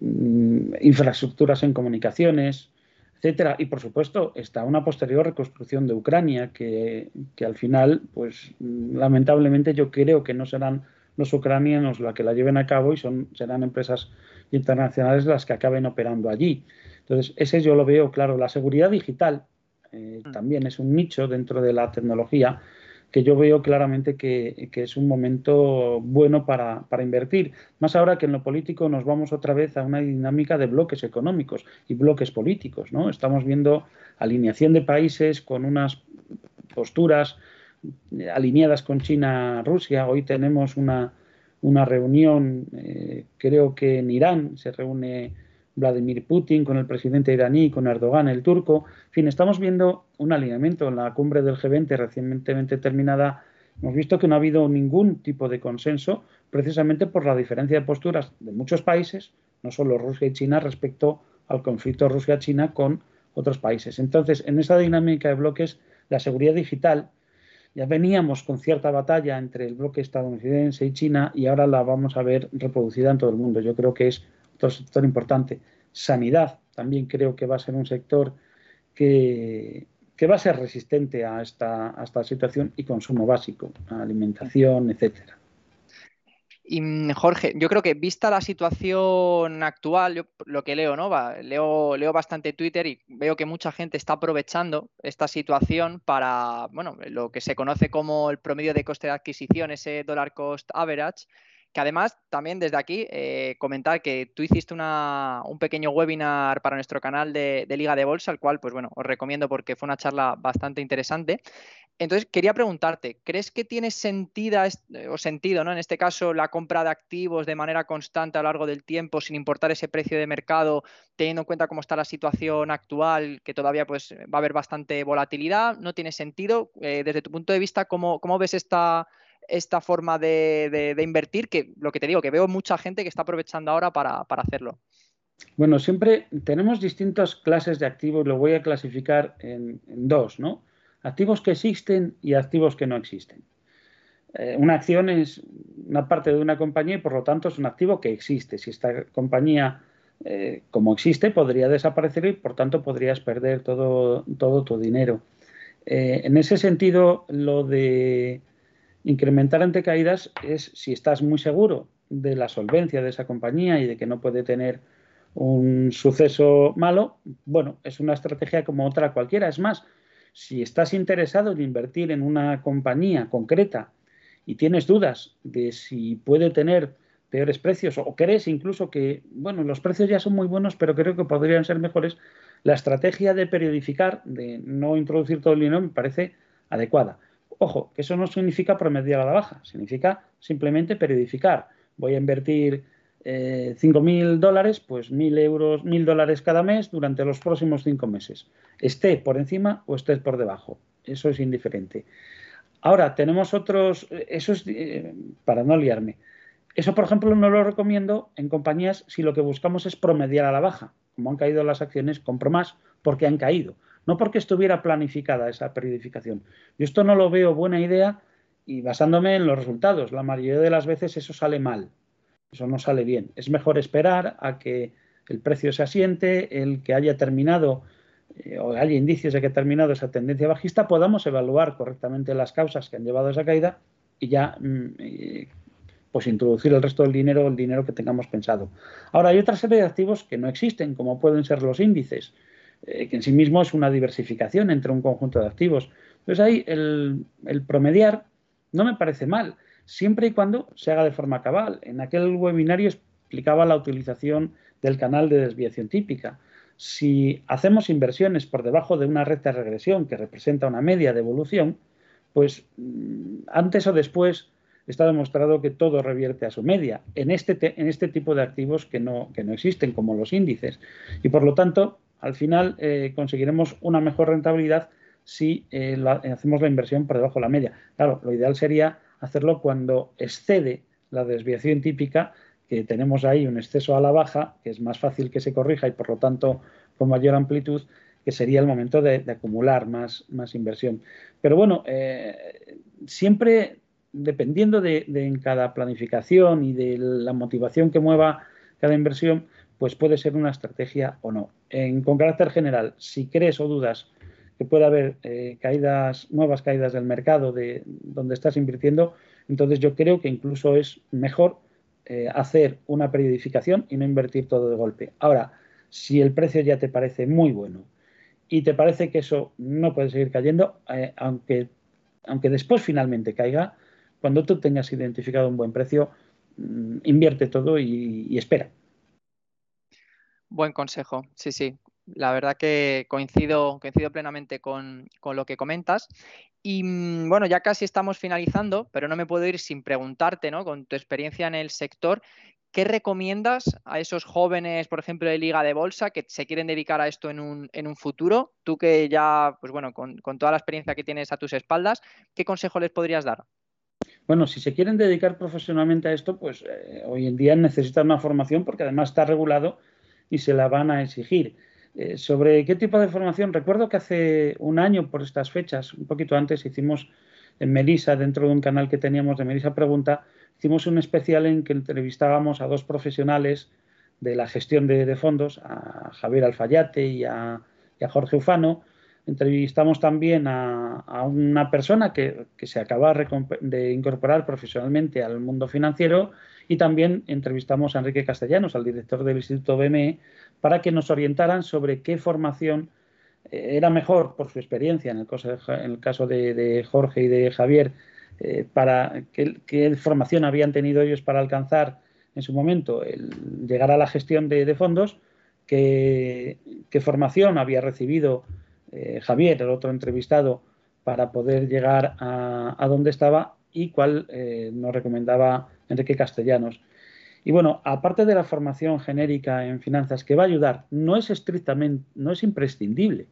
mm, infraestructuras en comunicaciones, etcétera. Y por supuesto está una posterior reconstrucción de Ucrania que, al final, pues lamentablemente yo creo que no serán los ucranianos las que la lleven a cabo y son, serán empresas internacionales las que acaben operando allí. Entonces, ese yo lo veo claro. La seguridad digital eh, mm. también es un nicho dentro de la tecnología que yo veo claramente que, es un momento bueno para, invertir. Más ahora que en lo político nos vamos otra vez a una dinámica de bloques económicos y bloques políticos. ¿no? Estamos viendo alineación de países con unas posturas alineadas con China, Rusia. Hoy tenemos una, una reunión, eh, creo que en Irán se reúne Vladimir Putin, con el presidente iraní, con Erdogan, el turco. En fin, estamos viendo un alineamiento en la cumbre del G20 recientemente terminada hemos visto que no ha habido ningún tipo de consenso precisamente por la diferencia de posturas de muchos países, no solo Rusia y China, respecto al conflicto Rusia-China con otros países. Entonces, en esa dinámica de bloques, la seguridad digital, ya veníamos con cierta batalla entre el bloque estadounidense y China y ahora la vamos a ver reproducida en todo el mundo. Yo creo que es otro sector importante. Sanidad, también creo que va a ser un sector que, va a ser resistente a esta, a esta situación y consumo básico, alimentación, etcétera. Y mm, Jorge, yo creo que vista la situación actual, yo lo que leo, ¿no? leo, leo bastante Twitter y veo que mucha gente está aprovechando esta situación para, bueno, lo que se conoce como el promedio de coste de adquisición, ese dollar cost average, que además también desde aquí eh, comentar que tú hiciste un pequeño webinar para nuestro canal de, Liga de Bolsa, el cual, pues bueno, os recomiendo porque fue una charla bastante interesante. Entonces, quería preguntarte, ¿crees que tiene sentido, o sentido ¿no? en este caso la compra de activos de manera constante a lo largo del tiempo, sin importar ese precio de mercado, teniendo en cuenta cómo está la situación actual, que todavía pues, va a haber bastante volatilidad? ¿No tiene sentido? Eh, desde tu punto de vista, ¿cómo, ves esta, esta forma de, invertir? Que lo que te digo, que veo mucha gente que está aprovechando ahora para, hacerlo. Bueno, siempre tenemos distintas clases de activos, lo voy a clasificar en, dos, ¿no? activos que existen y activos que no existen. Eh, una acción es una parte de una compañía y por lo tanto es un activo que existe. Si esta compañía, eh, como existe, podría desaparecer y por tanto podrías perder todo, todo tu dinero. Eh, en ese sentido, lo de incrementar ante caídas es si estás muy seguro de la solvencia de esa compañía y de que no puede tener un suceso malo, bueno, es una estrategia como otra cualquiera. Es más, si estás interesado en invertir en una compañía concreta y tienes dudas de si puede tener peores precios o crees incluso que, bueno, los precios ya son muy buenos, pero creo que podrían ser mejores, la estrategia de periodificar, de no introducir todo el dinero, me parece adecuada. Ojo, que eso no significa promediar a la baja, significa simplemente periodificar. Voy a invertir eh, 5.000 dólares, pues 1.000 euros, 1.000 dólares cada mes durante los próximos cinco meses. Esté por encima o esté por debajo. Eso es indiferente. Ahora, tenemos otros, eso es eh, para no liarme. Eso, por ejemplo, no lo recomiendo en compañías si lo que buscamos es promediar a la baja. Como han caído las acciones, compro más porque han caído, no porque estuviera planificada esa periodificación. Yo esto no lo veo buena idea y basándome en los resultados, la mayoría de las veces eso sale mal. Eso no sale bien. Es mejor esperar a que el precio se asiente, el que haya terminado eh, o haya indicios de que ha terminado esa tendencia bajista, podamos evaluar correctamente las causas que han llevado a esa caída y ya mm, eh, pues introducir el resto del dinero el dinero que tengamos pensado. Ahora, hay otra serie de activos que no existen, como pueden ser los índices, eh, que en sí mismo es una diversificación entre un conjunto de activos. Entonces ahí el, el promediar no me parece mal siempre y cuando se haga de forma cabal. En aquel webinario explicaba la utilización del canal de desviación típica. Si hacemos inversiones por debajo de una recta de regresión que representa una media de evolución, pues mm, antes o después está demostrado que todo revierte a su media en este, en este tipo de activos que no, que no existen, como los índices. Y por lo tanto, al final eh, conseguiremos una mejor rentabilidad si eh, hacemos la inversión por debajo de la media. Claro, lo ideal sería hacerlo cuando excede la desviación típica, que tenemos ahí un exceso a la baja, que es más fácil que se corrija y por lo tanto con mayor amplitud, que sería el momento de, acumular más, más, inversión. Pero bueno, eh, siempre dependiendo de, en cada planificación y de la motivación que mueva cada inversión, pues puede ser una estrategia o no. Con carácter general, si crees o dudas que puede haber eh, caídas, nuevas caídas del mercado de donde estás invirtiendo, entonces yo creo que incluso es mejor eh, hacer una periodificación y no invertir todo de golpe. Ahora, si el precio ya te parece muy bueno y te parece que eso no puede seguir cayendo, eh, aunque, aunque después finalmente caiga, cuando tú tengas identificado un buen precio, mm, invierte todo y espera. Buen consejo, sí, sí la verdad que coincido, plenamente con, lo que comentas. Y mm, bueno, ya casi estamos finalizando, pero no me puedo ir sin preguntarte, ¿no? Con tu experiencia en el sector, ¿qué recomiendas a esos jóvenes, por ejemplo, de Liga de Bolsa, que se quieren dedicar a esto en un, en un futuro? Tú que ya, pues bueno, con, toda la experiencia que tienes a tus espaldas, ¿qué consejo les podrías dar? Bueno, si se quieren dedicar profesionalmente a esto, pues eh, hoy en día necesitan una formación porque además está regulado y se la van a exigir. Eh, sobre qué tipo de formación, recuerdo que hace un año por estas fechas, un poquito antes, hicimos en Melisa, dentro de un canal que teníamos de Melisa Pregunta, hicimos un especial en que entrevistábamos a dos profesionales de la gestión de, fondos, a Javier Alfayate y a, Jorge Ufano. Entrevistamos también a, una persona que, se acaba de incorporar profesionalmente al mundo financiero y también entrevistamos a Enrique Castellanos, al director del Instituto BME, para que nos orientaran sobre qué formación eh, era mejor por su experiencia en el caso, de, Jorge y de Javier, eh, para qué, formación habían tenido ellos para alcanzar en su momento el llegar a la gestión de, fondos, qué, formación había recibido eh, Javier, el otro entrevistado, para poder llegar a, donde estaba y cuál nos recomendaba Enrique Castellanos. Y bueno, aparte de la formación genérica en finanzas que va a ayudar, no es estrictamente, no es imprescindible.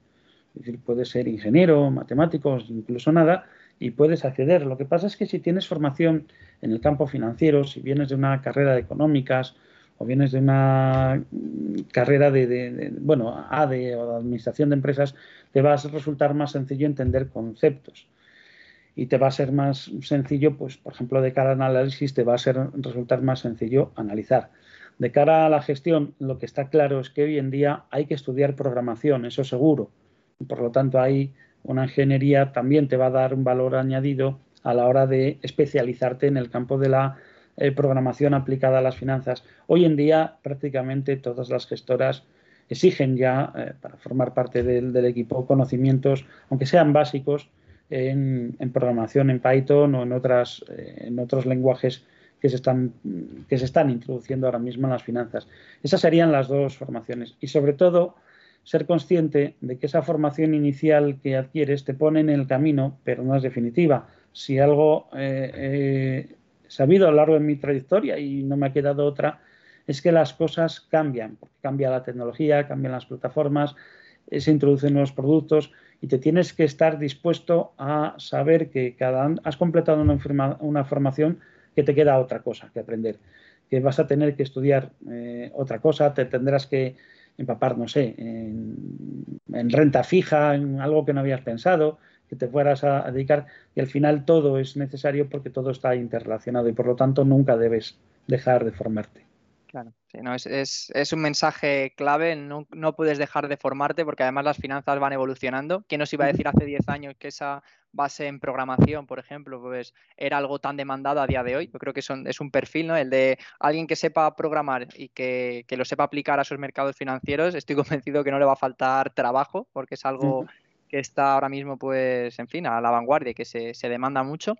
Es decir, puedes ser ingeniero, matemático, incluso nada, y puedes acceder. Lo que pasa es que si tienes formación en el campo financiero, si vienes de una carrera de económicas o vienes de una carrera de, bueno, ADE o de administración de empresas, te va a resultar más sencillo entender conceptos y te va a ser más sencillo, pues por ejemplo, de cara al análisis te va a ser resultar más sencillo analizar. De cara a la gestión, lo que está claro es que hoy en día hay que estudiar programación, eso seguro. Por lo tanto, ahí una ingeniería también te va a dar un valor añadido a la hora de especializarte en el campo de la eh, programación aplicada a las finanzas. Hoy en día prácticamente todas las gestoras exigen ya, eh, para formar parte del, equipo, conocimientos, aunque sean básicos, en, programación en Python o en, otras, eh, en otros lenguajes que se, están, que se están introduciendo ahora mismo en las finanzas. Esas serían las dos formaciones. Y sobre todo, ser consciente de que esa formación inicial que adquieres te pone en el camino, pero no es definitiva. Si algo sabido a lo largo de mi trayectoria y no me ha quedado otra, es que las cosas cambian, porque cambia la tecnología, cambian las plataformas, eh, se introducen nuevos productos y te tienes que estar dispuesto a saber que cada has completado una, formación que te queda otra cosa que aprender, que vas a tener que estudiar eh, otra cosa, te tendrás que empapar, no sé, en, renta fija, en algo que no habías pensado, que te fueras a, dedicar y al final todo es necesario porque todo está interrelacionado y por lo tanto nunca debes dejar de formarte. Claro, no, es, es, un mensaje clave, no, no, puedes dejar de formarte porque además las finanzas van evolucionando. ¿Quién nos iba a decir hace 10 años que esa base en programación, por ejemplo, pues era algo tan demandado a día de hoy? Yo creo que son, es un perfil, ¿no? El de alguien que sepa programar y que, que, lo sepa aplicar a sus mercados financieros, estoy convencido que no le va a faltar trabajo porque es algo que está ahora mismo, pues, en fin, a la vanguardia, que se, demanda mucho.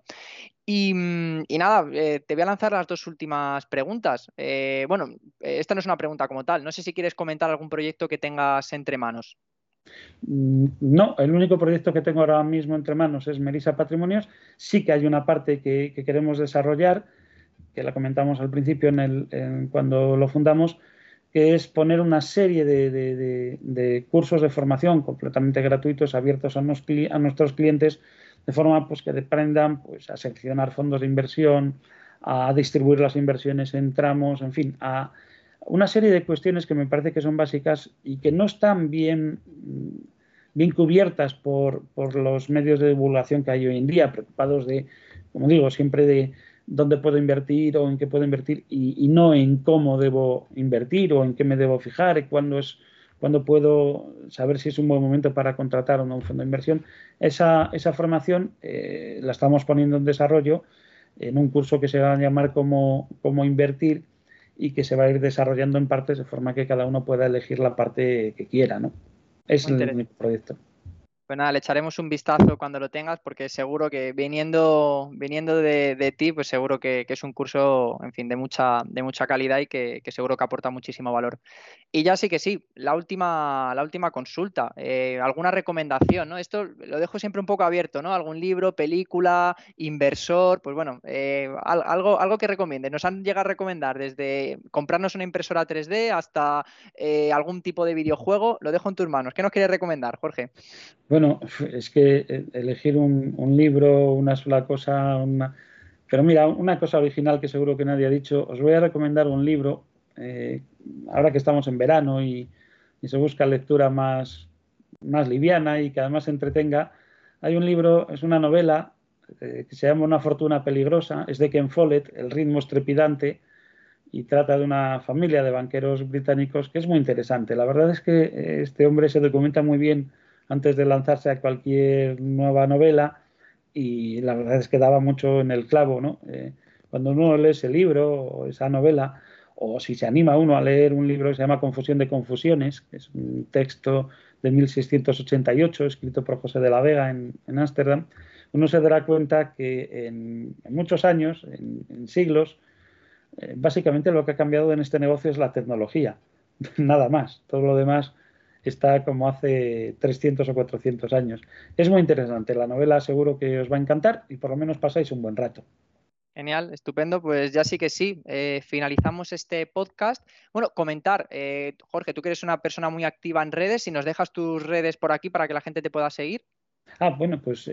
Y, mm, nada, eh, te voy a lanzar las dos últimas preguntas. Eh, bueno, esta no es una pregunta como tal. No sé si quieres comentar algún proyecto que tengas entre manos. Mm, no, el único proyecto que tengo ahora mismo entre manos es Melisa Patrimonios. Sí que hay una parte que, queremos desarrollar, que la comentamos al principio en el, cuando lo fundamos, que es poner una serie de, cursos de formación completamente gratuitos abiertos a, nuestros clientes de forma pues, que aprendan pues, a seleccionar fondos de inversión, a distribuir las inversiones en tramos, en fin, a una serie de cuestiones que me parece que son básicas y que no están bien, bien cubiertas por, por los medios de divulgación que hay hoy en día, preocupados de, como digo, siempre de dónde puedo invertir o en qué puedo invertir y, no en cómo debo invertir o en qué me debo fijar y cuándo es cuándo puedo saber si es un buen momento para contratar o no un fondo de inversión. Esa, esa formación eh, la estamos poniendo en desarrollo en un curso que se va a llamar cómo, cómo invertir y que se va a ir desarrollando en partes de forma que cada uno pueda elegir la parte que quiera. ¿no? Es el proyecto. Pues nada, le echaremos un vistazo cuando lo tengas, porque seguro que viniendo, viniendo de, ti, pues seguro que, es un curso, en fin, de mucha, de mucha calidad y que, seguro que aporta muchísimo valor. Y ya sí que sí, la última, la última consulta, eh, alguna recomendación, ¿no? Esto lo dejo siempre un poco abierto, ¿no? Algún libro, película, inversor, pues bueno, eh, algo, algo que recomiende. Nos han llegado a recomendar desde comprarnos una impresora 3D hasta eh, algún tipo de videojuego. Lo dejo en tus manos. ¿Qué nos quieres recomendar, Jorge? Bueno, es que elegir un, libro, una sola cosa, Pero mira, una cosa original que seguro que nadie ha dicho, os voy a recomendar un libro, eh, ahora que estamos en verano y, se busca lectura más, más liviana y que además entretenga, hay un libro, es una novela eh, que se llama Una fortuna peligrosa, es de Ken Follett, El ritmo estrepidante, y trata de una familia de banqueros británicos que es muy interesante. La verdad es que eh, este hombre se documenta muy bien antes de lanzarse a cualquier nueva novela y la verdad es que daba mucho en el clavo, ¿no? Eh, cuando uno lee ese libro o esa novela, o si se anima uno a leer un libro que se llama Confusión de Confusiones, que es un texto de 1688 escrito por José de la Vega en Ámsterdam, uno se dará cuenta que en, muchos años, en siglos, eh, básicamente lo que ha cambiado en este negocio es la tecnología, nada más. Todo lo demás está como hace 300 o 400 años. Es muy interesante, la novela seguro que os va a encantar y por lo menos pasáis un buen rato. Genial, estupendo. Pues ya sí que sí, eh, finalizamos este podcast. Bueno, comentar, eh, Jorge, tú que eres una persona muy activa en redes, si nos dejas tus redes por aquí para que la gente te pueda seguir. Ah, bueno, pues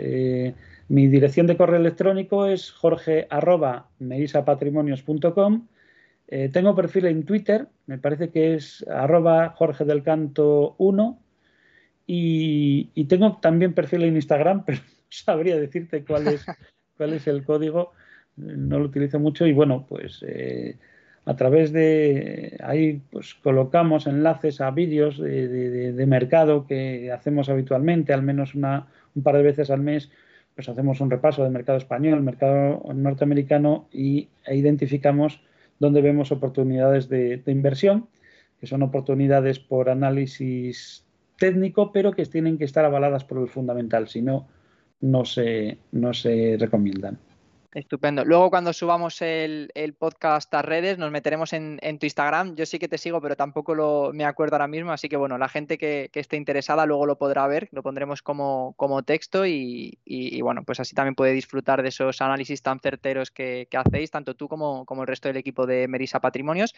mi dirección de correo electrónico es jorge eh, tengo perfil en Twitter, me parece que es arroba Jorge del Canto 1 y, tengo también perfil en Instagram, pero no sabría decirte cuál es, cuál es el código, no lo utilizo mucho y bueno, pues eh, a través de ahí pues colocamos enlaces a vídeos de, mercado que hacemos habitualmente, al menos una, un par de veces al mes pues hacemos un repaso del mercado español, mercado norteamericano y, e identificamos dónde vemos oportunidades de, inversión, que son oportunidades por análisis técnico, pero que tienen que estar avaladas por el fundamental, si no, no se, no se recomiendan. Estupendo. Luego cuando subamos el, podcast a redes nos meteremos en, tu Instagram. Yo sí que te sigo, pero tampoco lo, me acuerdo ahora mismo. Así que bueno, la gente que, esté interesada luego lo podrá ver. Lo pondremos como, como texto y, bueno, pues así también puede disfrutar de esos análisis tan certeros que, hacéis, tanto tú como, como, el resto del equipo de Merisa Patrimonios.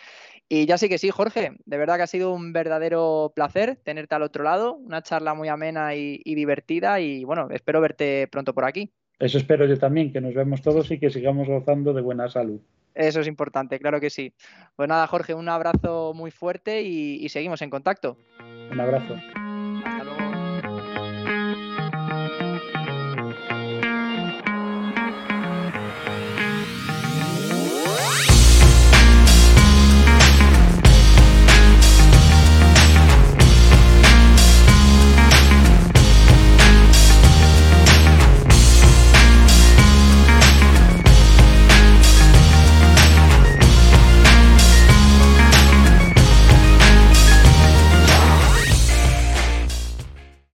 Y ya sí que sí, Jorge, de verdad que ha sido un verdadero placer tenerte al otro lado. Una charla muy amena y divertida y bueno, espero verte pronto por aquí. Eso espero yo también, que nos vemos todos y que sigamos gozando de buena salud. Eso es importante, claro que sí. Pues nada, Jorge, un abrazo muy fuerte y, y seguimos en contacto. Un abrazo.